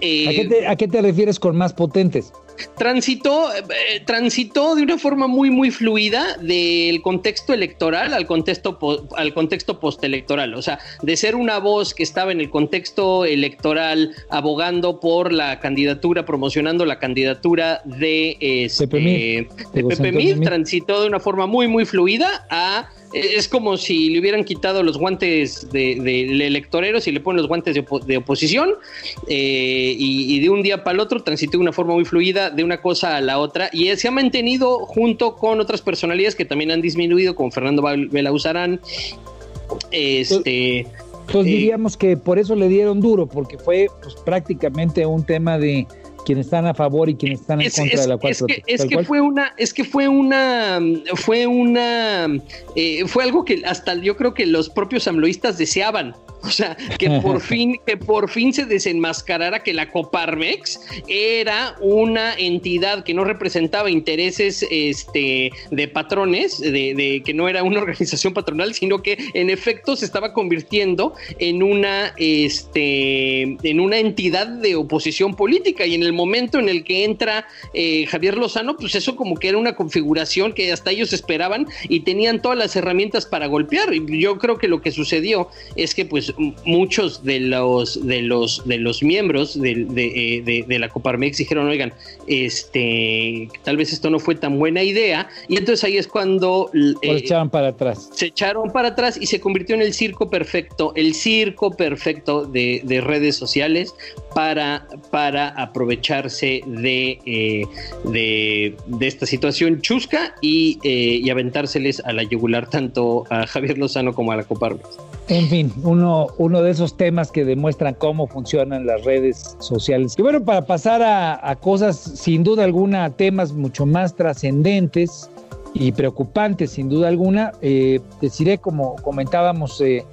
Eh, ¿A, qué te, refieres con más potentes?
Transitó, eh, transitó de una forma muy, muy fluida del contexto electoral al contexto, al contexto postelectoral. O sea, de ser una voz que estaba en el contexto electoral abogando por la candidatura, promocionando la candidatura de, este, de transitó de una forma muy, muy fluida a es como si le hubieran quitado los guantes de, de, electoreros y le ponen los guantes de, oposición eh, y, de un día para el otro transitó de una forma muy fluida de una cosa a la otra y se ha mantenido junto con otras personalidades que también han disminuido como Fernando Belauzarán este
entonces eh, diríamos que por eso le dieron duro porque fue pues, prácticamente un tema de quienes están a favor y quienes están en contra de la 4
es que, es que fue una es que fue una fue una eh, fue algo que hasta yo creo que los propios amloístas deseaban o sea, que por fin, que por fin se desenmascarara que la Coparmex era una entidad que no representaba intereses este, de patrones, de, que no era una organización patronal, sino que en efecto se estaba convirtiendo en una, este, en una entidad de oposición política. Y en el momento en el que entra eh, Javier Lozano, pues eso como que era una configuración que hasta ellos esperaban y tenían todas las herramientas para golpear. Y yo creo que lo que sucedió es que pues muchos de los de los de los miembros de, de, de, la Coparmex dijeron, oigan, este, tal vez esto no fue tan buena idea, y entonces ahí es cuando
se echaron para atrás.
Se echaron para atrás y se convirtió en el circo perfecto, el circo perfecto de, redes sociales para, para aprovecharse de, eh, de, esta situación chusca y, eh, y aventárseles a la yugular tanto a Javier Lozano como a la Coparmex.
En fin, uno, uno de esos temas que demuestran cómo funcionan las redes sociales. Y bueno, para pasar a, cosas, sin duda alguna, temas mucho más trascendentes y preocupantes, sin duda alguna, eh, deciré, como comentábamos eh,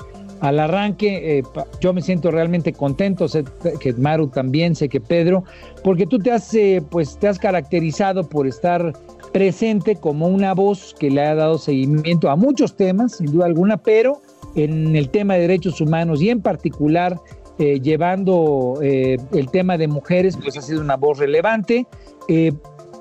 al arranque, eh, yo me siento realmente contento, sé que Maru también, sé que Pedro, porque tú te has, pues, te has caracterizado por estar presente como una voz que le ha dado seguimiento a muchos temas, sin duda alguna, pero en el tema de derechos humanos y en particular eh, llevando eh, el tema de mujeres, pues ha sido una voz relevante. Eh,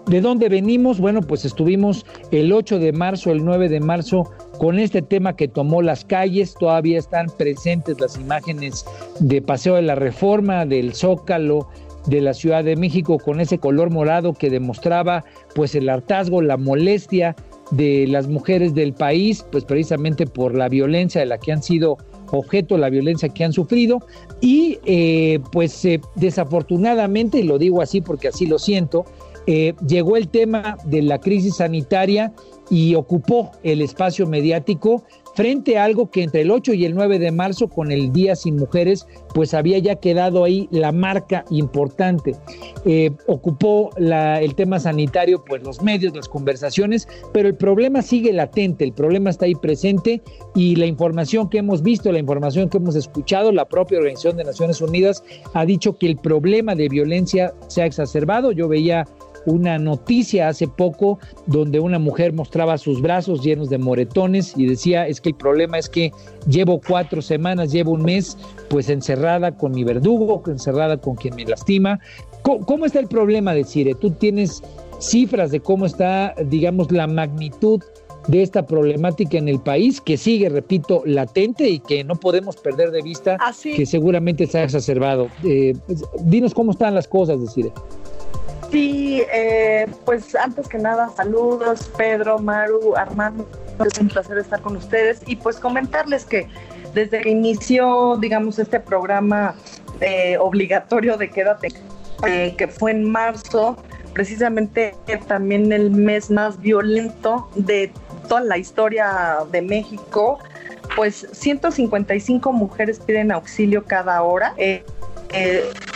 ¿De dónde venimos? Bueno, pues estuvimos el 8 de marzo, el 9 de marzo con este tema que tomó las calles. Todavía están presentes las imágenes de Paseo de la Reforma, del Zócalo, de la Ciudad de México con ese color morado que demostraba pues el hartazgo, la molestia de las mujeres del país, pues precisamente por la violencia de la que han sido objeto, la violencia que han sufrido. Y eh, pues eh, desafortunadamente, y lo digo así porque así lo siento, eh, llegó el tema de la crisis sanitaria y ocupó el espacio mediático frente a algo que entre el 8 y el 9 de marzo con el Día Sin Mujeres, pues había ya quedado ahí la marca importante. Eh, ocupó el tema sanitario, pues los medios, las conversaciones, pero el problema sigue latente, el problema está ahí presente y la información que hemos visto, la información que hemos escuchado, la propia Organización de Naciones Unidas ha dicho que el problema de violencia se ha exacerbado. Yo veía una noticia hace poco donde una mujer mostraba sus brazos llenos de moretones y decía, es que el problema es que llevo cuatro semanas, llevo un mes pues encerrada con mi verdugo, encerrada con quien me lastima. ¿Cómo, está el problema de Cire? Tú tienes cifras de cómo está, digamos, la magnitud de esta problemática en el país, que sigue, repito, latente y que no podemos perder de vista, que seguramente se ha exacerbado. Eh, dinos cómo están las cosas, Cire.
Sí, eh, pues antes que nada, saludos, Pedro, Maru, Armando. Es un placer estar con ustedes y pues comentarles que desde que inició, digamos, este programa eh, obligatorio de Quédate, eh, que fue en marzo, precisamente también el mes más violento de toda la historia de México, pues 155 mujeres piden auxilio cada hora. Eh,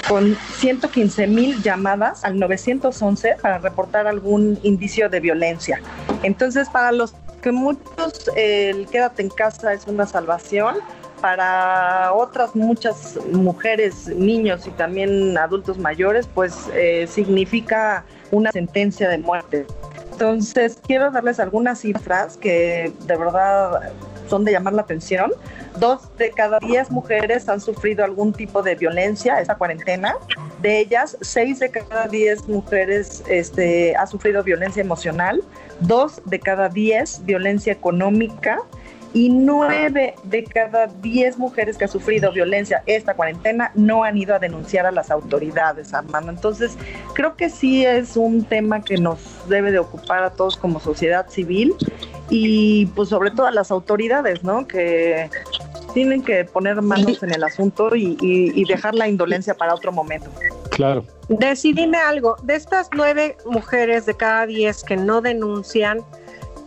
con 115 mil llamadas al 911 para reportar algún indicio de violencia. Entonces, para los que muchos el quédate en casa es una salvación, para otras muchas mujeres, niños y también adultos mayores, pues eh, significa una sentencia de muerte. Entonces, quiero darles algunas cifras que de verdad son de llamar la atención. Dos de cada diez mujeres han sufrido algún tipo de violencia esta cuarentena. De ellas, seis de cada diez mujeres este, ha sufrido violencia emocional, dos de cada diez violencia económica y nueve de cada diez mujeres que ha sufrido violencia esta cuarentena no han ido a denunciar a las autoridades, Armando. Entonces, creo que sí es un tema que nos debe de ocupar a todos como sociedad civil y pues sobre todo a las autoridades, ¿no? Que tienen que poner manos en el asunto y, dejar la indolencia para otro momento.
Claro.
Decidime algo, de estas nueve mujeres de cada diez que no denuncian,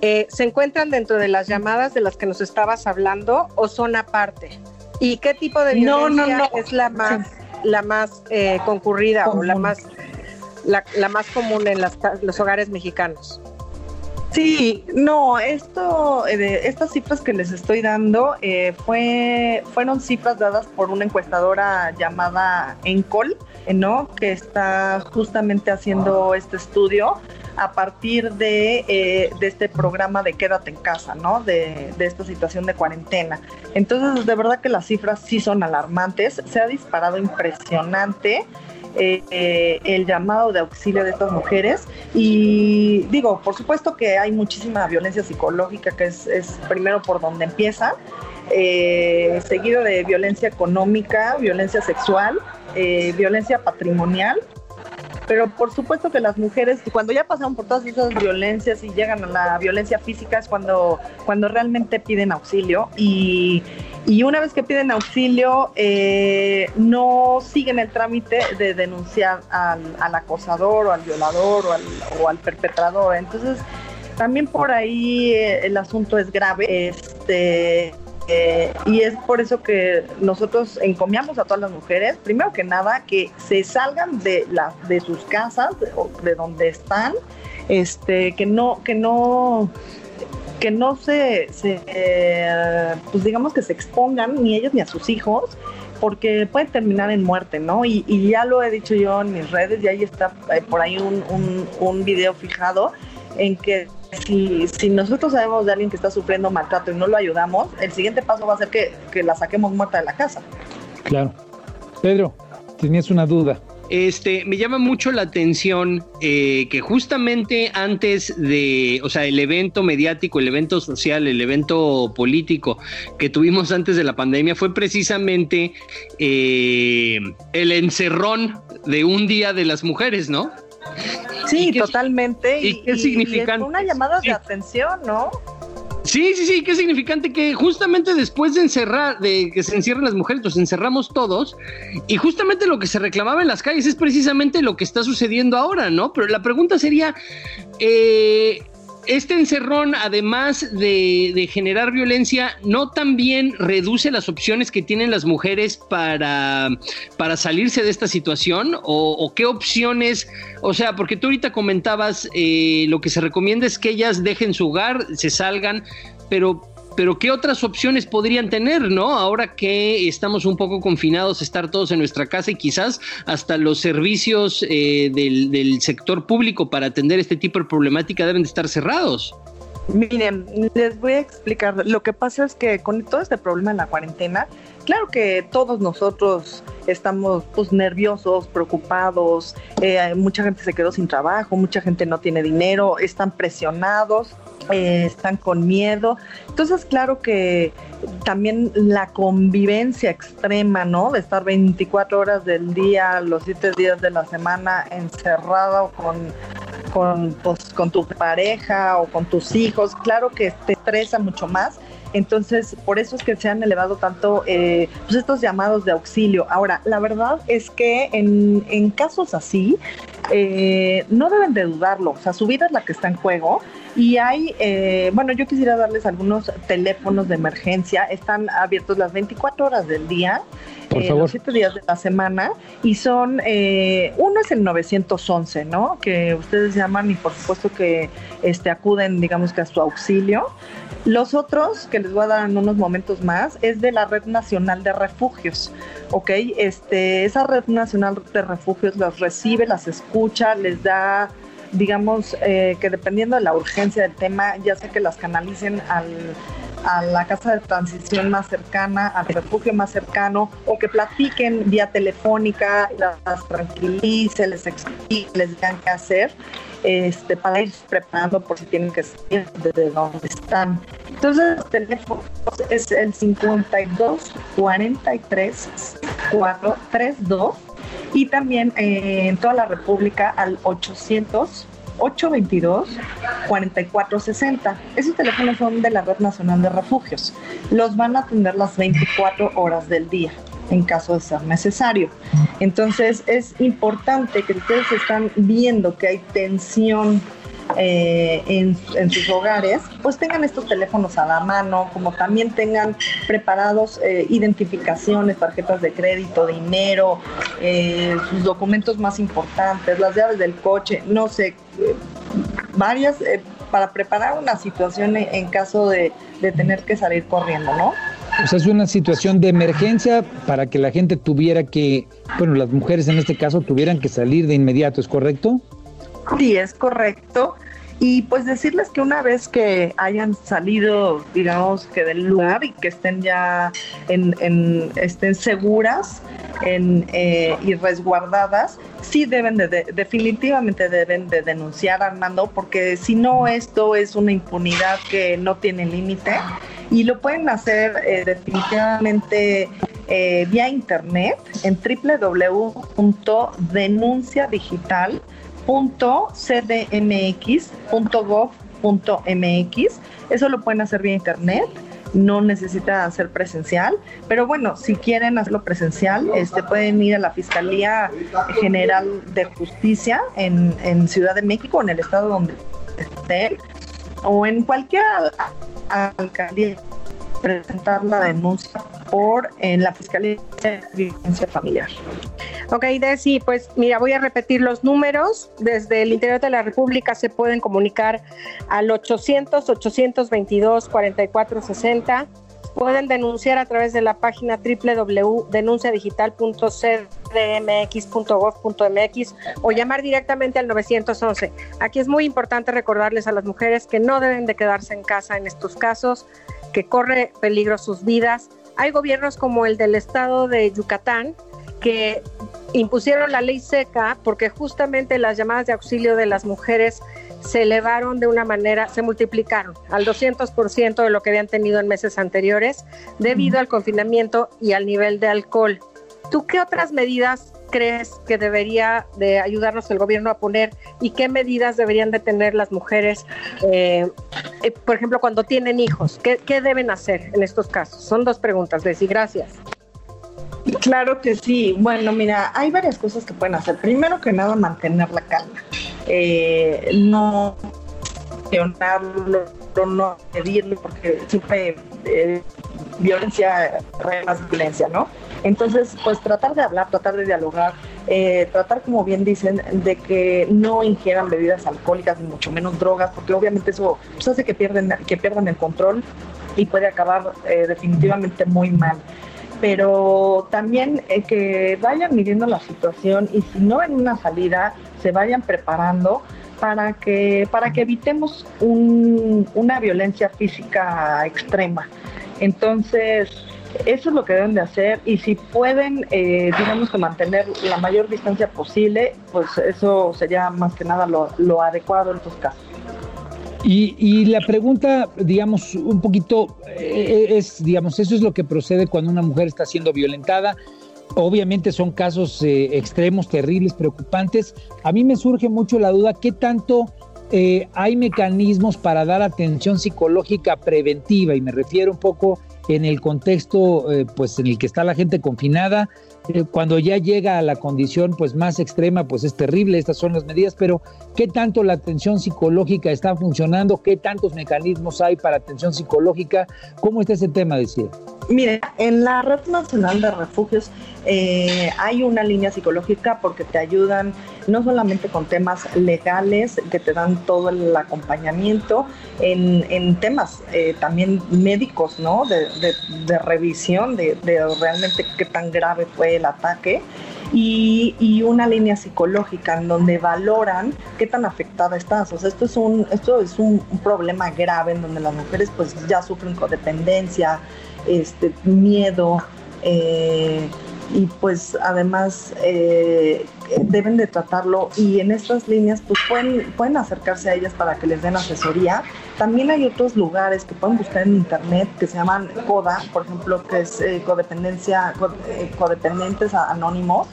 eh, ¿se encuentran dentro de las llamadas de las que nos estabas hablando o son aparte? ¿Y qué tipo de violencia es la más, la más eh, concurrida o la más, la, más común en los hogares mexicanos?
Sí, no, esto, eh, estas cifras que les estoy dando eh, fue, fueron cifras dadas por una encuestadora llamada Encol, eh, ¿no? Que está justamente haciendo este estudio a partir de, de, este programa de quédate en casa, ¿no? De, esta situación de cuarentena. Entonces, de verdad que las cifras sí son alarmantes, se ha disparado impresionante. Eh, el llamado de auxilio de estas mujeres. Y digo, por supuesto que hay muchísima violencia psicológica, que es, primero por donde empieza. eh, seguido de violencia económica, violencia sexual, eh, violencia patrimonial. Pero por supuesto que las mujeres, cuando ya pasaron por todas esas violencias y llegan a la violencia física, es cuando, cuando realmente piden auxilio. Y, y una vez que piden auxilio, eh, no siguen el trámite de denunciar al, acosador o al violador o al, o al perpetrador. Entonces, también por ahí eh, el asunto es grave. Este, eh, y es por eso que nosotros encomiamos a todas las mujeres, primero que nada, que se salgan de, la, de sus casas, de, de donde están, este, que no, que no, que no se, se pues digamos que se expongan ni ellos ni a sus hijos, porque pueden terminar en muerte, ¿no? Y, y ya lo he dicho yo en mis redes, y ahí está eh, por ahí un, un video fijado en que si, si, nosotros sabemos de alguien que está sufriendo maltrato y no lo ayudamos, el siguiente paso va a ser que, que la saquemos muerta de la casa.
Claro. Pedro, tenías una duda.
Este, me llama mucho la atención eh, que justamente antes de, o sea, el evento mediático, el evento social, el evento político que tuvimos antes de la pandemia fue precisamente eh, el encerrón de un día de las mujeres, ¿no?
Sí, ¿Y totalmente.
¿Y, qué significa?
Una llamada de atención, ¿no?
Sí, sí, sí, qué significante que justamente después de encerrar, de que se encierren las mujeres, nos encerramos todos, y justamente lo que se reclamaba en las calles es precisamente lo que está sucediendo ahora, ¿no? Pero la pregunta sería, eh, este encerrón, además de, generar violencia, ¿no también reduce las opciones que tienen las mujeres para, para salirse de esta situación? ¿O, o qué opciones? O sea, porque tú ahorita comentabas, eh, lo que se recomienda es que ellas dejen su hogar, se salgan, pero pero ¿qué otras opciones podrían tener, no? Ahora que estamos un poco confinados, estar todos en nuestra casa y quizás hasta los servicios eh, del, sector público para atender este tipo de problemática deben de estar cerrados.
Miren, les voy a explicar. Lo que pasa es que con todo este problema en la cuarentena, claro que todos nosotros estamos pues nerviosos, preocupados, eh, mucha gente se quedó sin trabajo, mucha gente no tiene dinero, están presionados, eh, están con miedo. Entonces, claro que también la convivencia extrema, ¿no? De estar 24 horas del día, los 7 días de la semana encerrado con, con, pues, con tu pareja o con tus hijos, claro que te estresa mucho más. Entonces, por eso es que se han elevado tanto eh, pues estos llamados de auxilio. Ahora, la verdad es que en, en casos así, eh, no deben de dudarlo. O sea, su vida es la que está en juego. Y hay, eh, bueno, yo quisiera darles algunos teléfonos de emergencia. Están abiertos las 24 horas del día.
Por favor.
Los siete días de la semana. Y son, uno es el 911, ¿no? Que ustedes llaman y por supuesto que este, acuden, digamos que a su auxilio. Los otros, que les voy a dar en unos momentos más, es de la Red Nacional de Refugios, ¿ok? Este, esa Red Nacional de Refugios las recibe, las escucha, les da, digamos, eh, que dependiendo de la urgencia del tema, ya sea que las canalicen al, a la casa de transición más cercana, al refugio más cercano, o que platiquen vía telefónica, las tranquilicen, les expliquen, les digan qué hacer este, para ir preparando por si tienen que salir desde donde están. Entonces, el teléfono es el 52 43 432 y también eh, en toda la República al 800 822-4460. Esos teléfonos son de la Red Nacional de Refugios. Los van a atender las 24 horas del día en caso de ser necesario. Entonces es importante que ustedes están viendo que hay tensión eh, en, sus hogares, pues tengan estos teléfonos a la mano, como también tengan preparados eh, identificaciones, tarjetas de crédito, dinero, eh, sus documentos más importantes, las llaves del coche, no sé, varias, para preparar una situación en, caso de tener que salir corriendo, ¿no?
O sea, es una situación de emergencia para que la gente tuviera que, bueno, las mujeres en este caso tuvieran que salir de inmediato, ¿es correcto?
Sí, es correcto. Y pues decirles que una vez que hayan salido, digamos que del lugar y que estén ya en, estén seguras eh, y resguardadas, sí deben de, de, definitivamente deben de denunciar Armando, porque si no esto es una impunidad que no tiene límite. Y lo pueden hacer eh, definitivamente eh, vía internet en www.denunciadigital.cdmx.gov.mx. Eso lo pueden hacer vía internet no necesita ser presencial, pero bueno, si quieren hacerlo presencial, este, pueden ir a la Fiscalía General de Justicia en, en Ciudad de México, en el estado donde esté, o en cualquier alcaldía presentar la denuncia por en la Fiscalía de Violencia Familiar.
Ok, Desi, pues mira, voy a repetir los números. Desde el interior de la República se pueden comunicar al 800-822-4460. Pueden denunciar a través de la página www.denunciadigital.cdmx.gov.mx o llamar directamente al 911. Aquí es muy importante recordarles a las mujeres que no deben de quedarse en casa en estos casos, que corre peligro sus vidas. Hay gobiernos como el del estado de Yucatán que impusieron la ley seca porque justamente las llamadas de auxilio de las mujeres se elevaron de una manera, se multiplicaron al 200% de lo que habían tenido en meses anteriores debido al confinamiento y al nivel de alcohol. ¿Tú qué otras medidas crees que debería de ayudarnos el gobierno a poner y qué medidas deberían de tener las mujeres, eh, eh, por ejemplo, cuando tienen hijos? ¿Qué, ¿Qué, deben hacer en estos casos? Son dos preguntas, Desi, gracias.
Claro que sí. Bueno, mira, hay varias cosas que pueden hacer. Primero que nada, mantener la calma. Eh, no cuestionarlo, no pedirlo, porque siempre eh, violencia más violencia, ¿no? Entonces, pues tratar de hablar, tratar de dialogar, eh, tratar, como bien dicen, de que no ingieran bebidas alcohólicas, ni mucho menos drogas, porque obviamente eso pues, hace que pierden, que pierdan el control y puede acabar eh, definitivamente muy mal pero también eh, que vayan midiendo la situación y si no en una salida, se vayan preparando para que, para que evitemos una violencia física extrema. Entonces, eso es lo que deben de hacer y si pueden, eh, digamos que mantener la mayor distancia posible, pues eso sería más que nada lo, lo adecuado en estos casos.
Y, la pregunta, digamos, un poquito eh, es, digamos, eso es lo que procede cuando una mujer está siendo violentada. Obviamente son casos eh, extremos, terribles, preocupantes. A mí me surge mucho la duda, ¿qué tanto eh, hay mecanismos para dar atención psicológica preventiva? Y me refiero un poco en el contexto pues en el que está la gente confinada, eh, cuando ya llega a la condición pues más extrema, pues es terrible, estas son las medidas, pero ¿qué tanto la atención psicológica está funcionando? ¿Qué tantos mecanismos hay para atención psicológica? ¿Cómo está ese tema, decía?
Mire, en la Red Nacional de Refugios eh, hay una línea psicológica porque te ayudan no solamente con temas legales, que te dan todo el acompañamiento, en, temas eh, también médicos, ¿no? De, revisión de, realmente qué tan grave fue el ataque. Y, una línea psicológica en donde valoran qué tan afectada estás. O sea, esto es un, esto es un problema grave en donde las mujeres pues ya sufren codependencia, este, miedo, eh, y pues además eh, deben de tratarlo y en estas líneas pues pueden, pueden acercarse a ellas para que les den asesoría. También hay otros lugares que pueden buscar en internet que se llaman CODA, por ejemplo, que es eh, codependencia, codependentes anónimos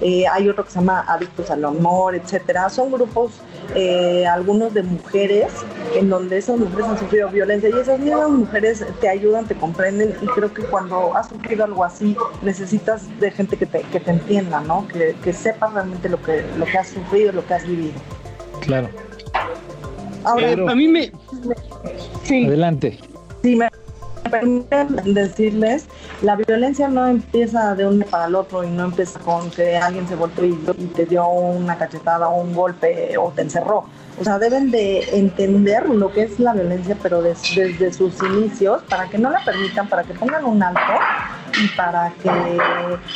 eh, hay otro que se llama Adictos al Amor, etcétera. Son grupos, eh, algunos de mujeres, en donde esas mujeres han sufrido violencia y esas mismas mujeres te ayudan, te comprenden y creo que cuando has sufrido algo así necesitas de gente que te, que te entienda, ¿no? Que, que sepa realmente lo que, lo que has sufrido, lo que has vivido.
Claro.
Ahora, a mí me...
Sí. Adelante.
Sí, me permiten decirles, la violencia no empieza de un día para el otro y no empieza con que alguien se volvió y, te dio una cachetada o un golpe o te encerró. O sea, deben de entender lo que es la violencia, pero desde sus inicios, para que no la permitan, para que pongan un alto y para que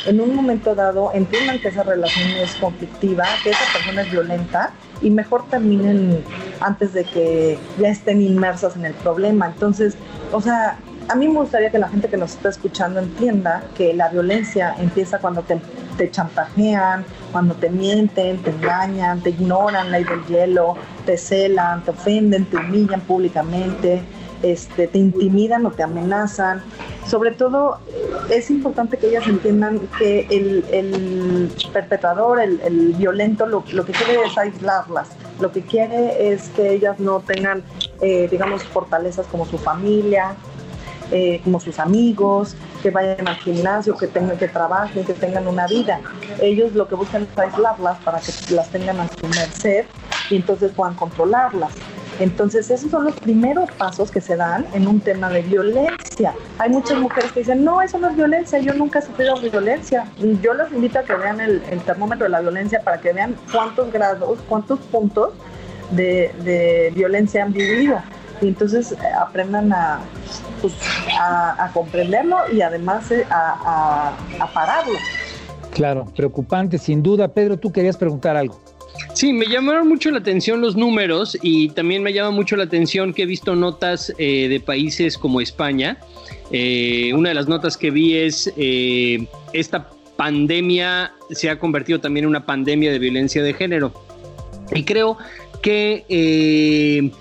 en un momento dado entiendan que esa relación es conflictiva, que esa persona es violenta y mejor terminen antes de que ya estén inmersas en el problema. Entonces, o sea, a mí me gustaría que la gente que nos está escuchando entienda que la violencia empieza cuando te, te chantajean, cuando te mienten, te engañan, te ignoran, ley del hielo, te celan, te ofenden, te humillan públicamente. este, te intimidan o te amenazan. Sobre todo, es importante que ellas entiendan que el, perpetrador, el, violento, lo, que quiere es aislarlas. Lo que quiere es que ellas no tengan, eh, digamos, fortalezas como su familia, eh, como sus amigos, que vayan al gimnasio, que tengan que trabajen, que tengan una vida. Ellos lo que buscan es aislarlas para que las tengan a su merced y entonces puedan controlarlas. Entonces, esos son los primeros pasos que se dan en un tema de violencia. Hay muchas mujeres que dicen, no, eso no es violencia, yo nunca he sufrido violencia. Yo les invito a que vean el, termómetro de la violencia para que vean cuántos grados, cuántos puntos de, violencia han vivido. Y entonces eh, aprendan a, pues, a, comprenderlo y además eh, a, a pararlo.
Claro, preocupante, sin duda. Pedro, tú querías preguntar algo.
Sí, me llamaron mucho la atención los números y también me llama mucho la atención que he visto notas eh, de países como España. Eh, una de las notas que vi es eh, esta pandemia se ha convertido también en una pandemia de violencia de género. Y creo que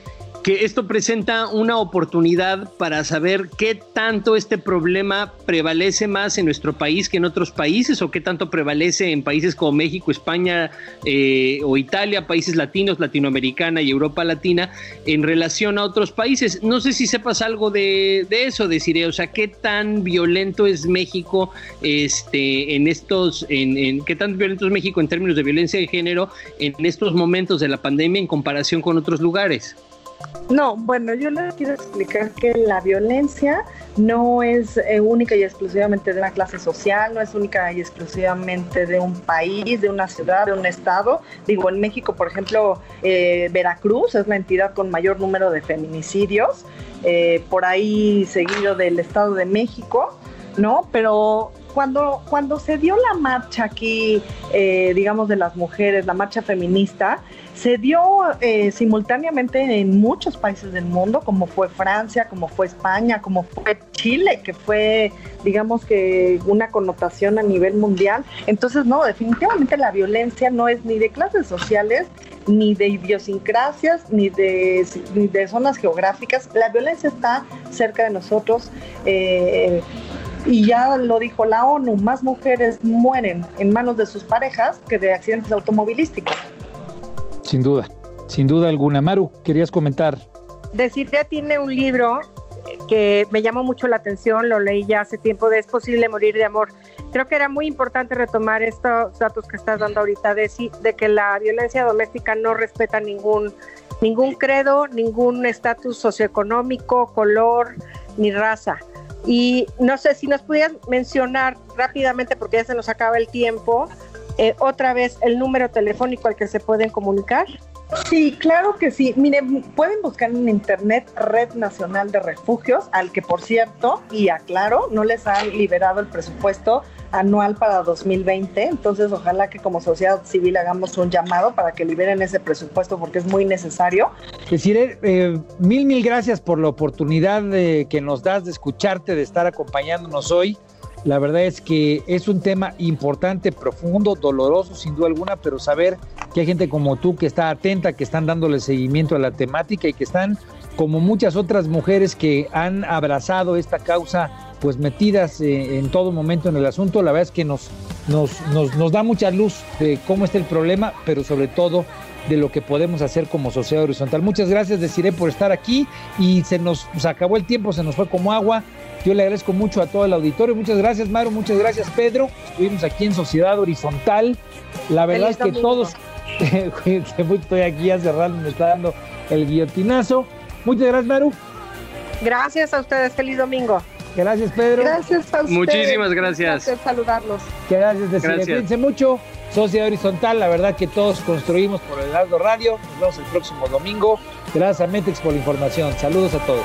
que esto presenta una oportunidad para saber qué tanto este problema prevalece más en nuestro país que en otros países o qué tanto prevalece en países como México, España eh, o Italia, países latinos, Latinoamericana y Europa Latina en relación a otros países. No sé si sepas algo de, eso, deciré, o sea, qué tan violento es México este, en estos, en, en, qué tan violento es México en términos de violencia de género en estos momentos de la pandemia en comparación con otros lugares.
No, bueno, yo les quiero explicar que la violencia no es eh, única y exclusivamente de una clase social, no es única y exclusivamente de un país, de una ciudad, de un estado. Digo, en México, por ejemplo, eh, Veracruz es la entidad con mayor número de feminicidios, eh, por ahí seguido del Estado de México, ¿no? Pero cuando, cuando se dio la marcha aquí, digamos, de las mujeres, la marcha feminista, se dio eh, simultáneamente en muchos países del mundo, como fue Francia, como fue España, como fue Chile, que fue, digamos que, una connotación a nivel mundial. Entonces, no, definitivamente la violencia no es ni de clases sociales, ni de idiosincrasias, ni de, de zonas geográficas. La violencia está cerca de nosotros. Eh, y ya lo dijo la ONU, más mujeres mueren en manos de sus parejas que de accidentes automovilísticos.
Sin duda, sin duda alguna. Maru, querías comentar.
Decidia tiene un libro que me llamó mucho la atención, lo leí ya hace tiempo, de Es posible morir de amor. Creo que era muy importante retomar estos datos que estás dando ahorita, de, de que la violencia doméstica no respeta ningún, ningún credo, ningún estatus socioeconómico, color ni raza. Y no sé si nos pudieras mencionar rápidamente, porque ya se nos acaba el tiempo, eh, otra vez el número telefónico al que se pueden comunicar.
Sí, claro que sí. Miren, pueden buscar en internet Red Nacional de Refugios, al que por cierto, y aclaro, no les han liberado el presupuesto anual para 2020. Entonces, ojalá que como sociedad civil hagamos un llamado para que liberen ese presupuesto porque es muy necesario.
Deciré, eh, mil, mil gracias por la oportunidad que nos das de escucharte, de estar acompañándonos hoy. La verdad es que es un tema importante, profundo, doloroso sin duda alguna, pero saber que hay gente como tú que está atenta, que están dándole seguimiento a la temática y que están como muchas otras mujeres que han abrazado esta causa, pues metidas eh, en todo momento en el asunto, la verdad es que nos, nos, nos, nos da mucha luz de cómo está el problema, pero sobre todo de lo que podemos hacer como sociedad horizontal. Muchas gracias, deciré, por estar aquí y se nos acabó el tiempo, se nos fue como agua. Yo le agradezco mucho a todo el auditorio. Muchas gracias, Maru. Muchas gracias, Pedro. Estuvimos aquí en Sociedad Horizontal. La verdad es que todos. Estoy aquí ya cerrando, me está dando el guillotinazo. Muchas gracias, Maru.
Gracias a ustedes. Feliz domingo.
Gracias, Pedro.
Gracias a ustedes.
Muchísimas gracias.
Gracias saludarlos.
Gracias, decirle. Cuídense mucho. Sociedad Horizontal, la verdad que todos construimos por el Radio. Nos vemos el próximo domingo. Gracias a Metex por la información. Saludos a todos.